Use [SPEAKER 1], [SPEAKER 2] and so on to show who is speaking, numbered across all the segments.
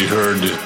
[SPEAKER 1] Be heard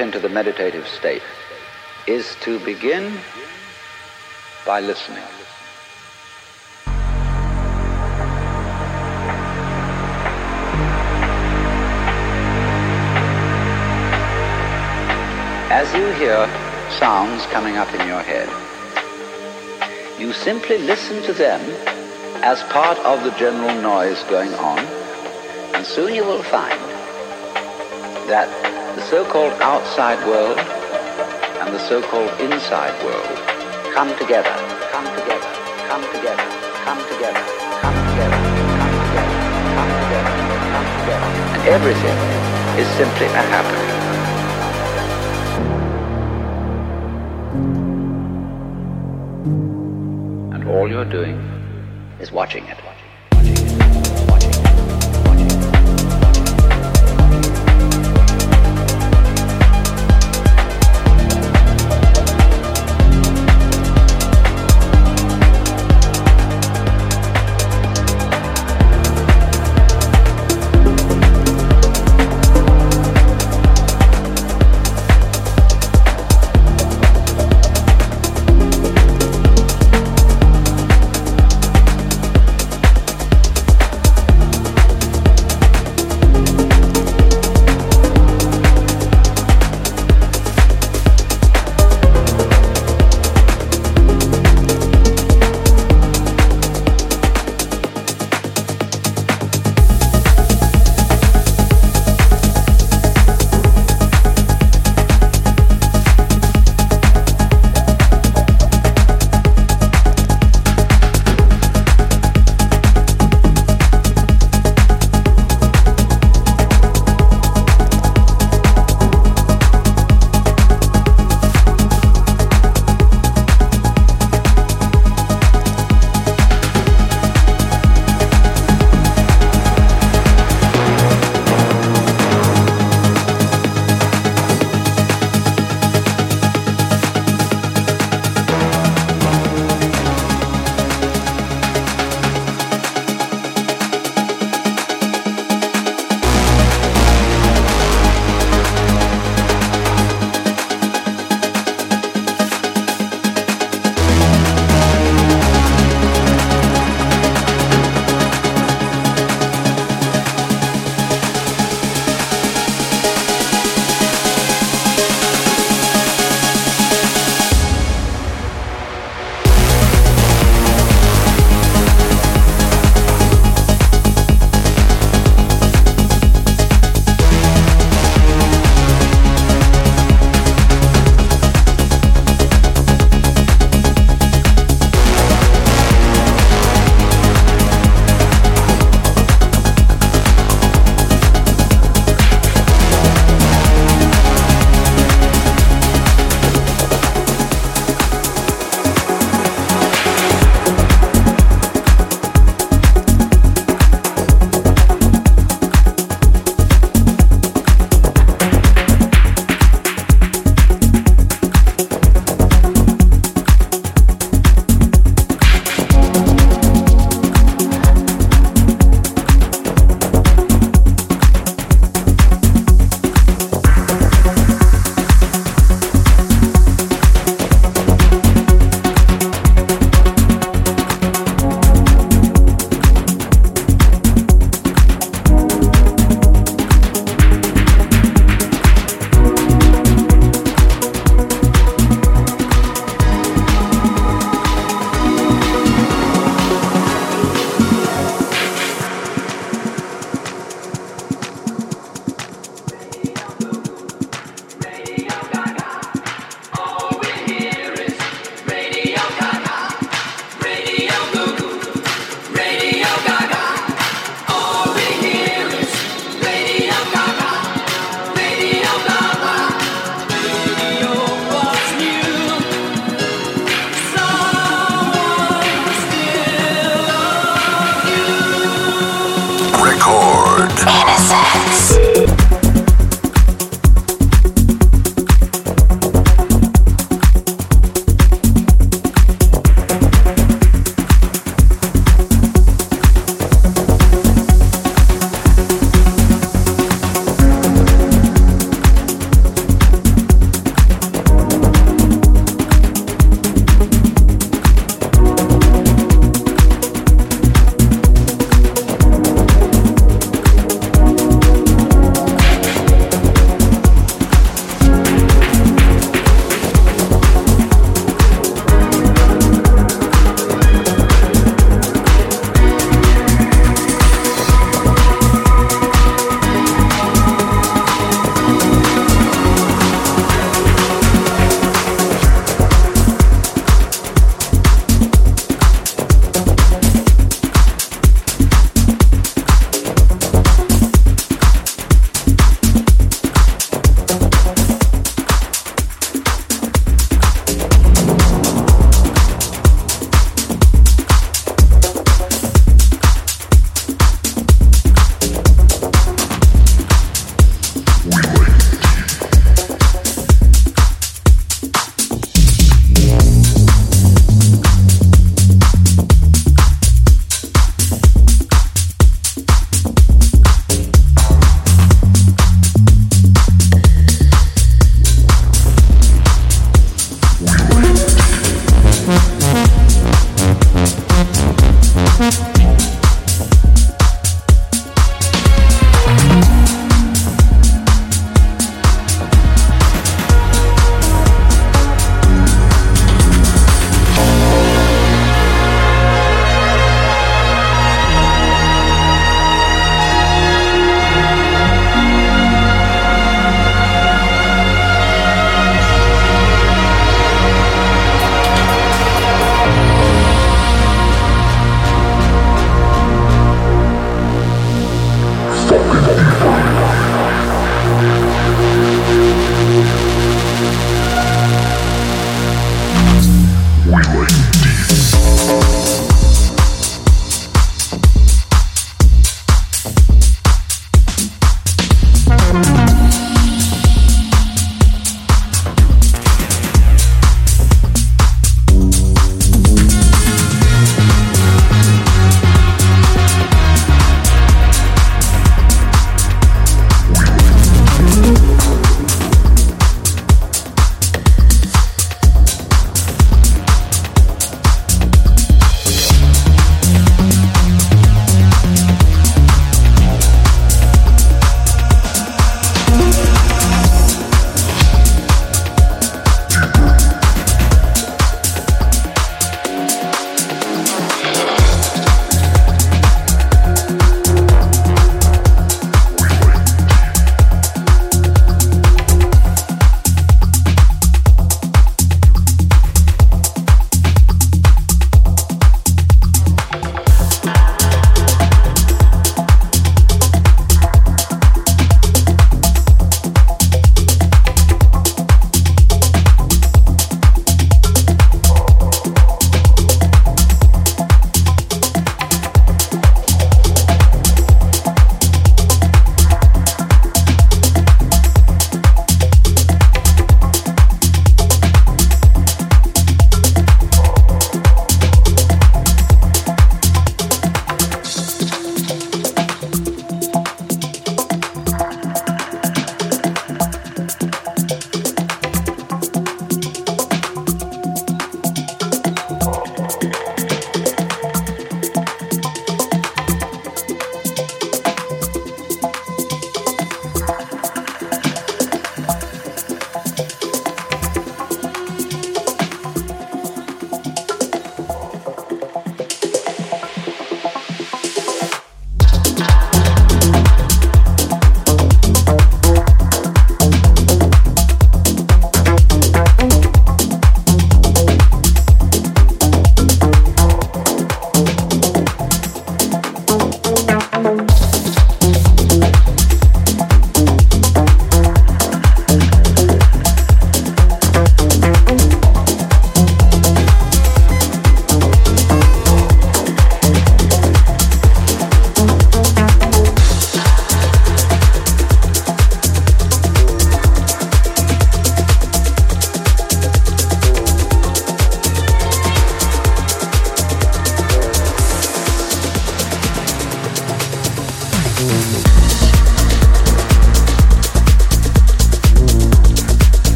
[SPEAKER 2] into the meditative state is to begin by listening. As you hear sounds coming up in your head, you simply listen to them as part of the general noise going on, and soon you will find that so-called outside world and the so-called inside world come together, come together, come together, come together, come together, come together, come together, come together. And everything is simply a happening. And all you're doing is watching it.